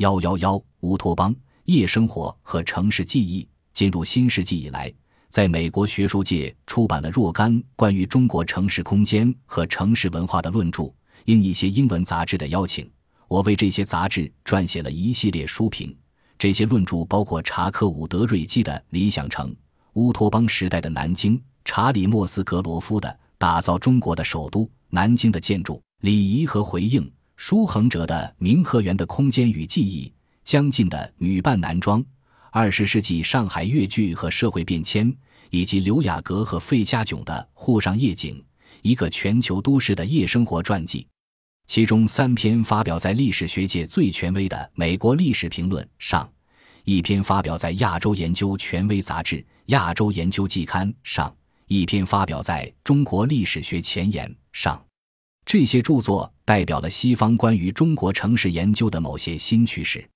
幺幺幺乌托邦夜生活和城市记忆。进入新世纪以来，在美国学术界出版了若干关于中国城市空间和城市文化的论著。应一些英文杂志的邀请，我为这些杂志撰写了一系列书评。这些论著包括查克·伍德瑞基的《理想城》、乌托邦时代的南京、查理·莫斯格罗夫的《打造中国的首都南京的建筑、礼仪和回应》、舒恒哲的《明和园的空间与记忆》、江晋的《女扮男装》、二十世纪上海越剧和社会变迁，以及刘雅阁和费家炯的《沪上夜景》，一个全球都市的夜生活传记。其中三篇发表在历史学界最权威的《美国历史评论》上，一篇发表在亚洲研究权威杂志《亚洲研究季刊》上，一篇发表在中国历史学前沿上。这些著作代表了西方关于中国城市研究的某些新趋势。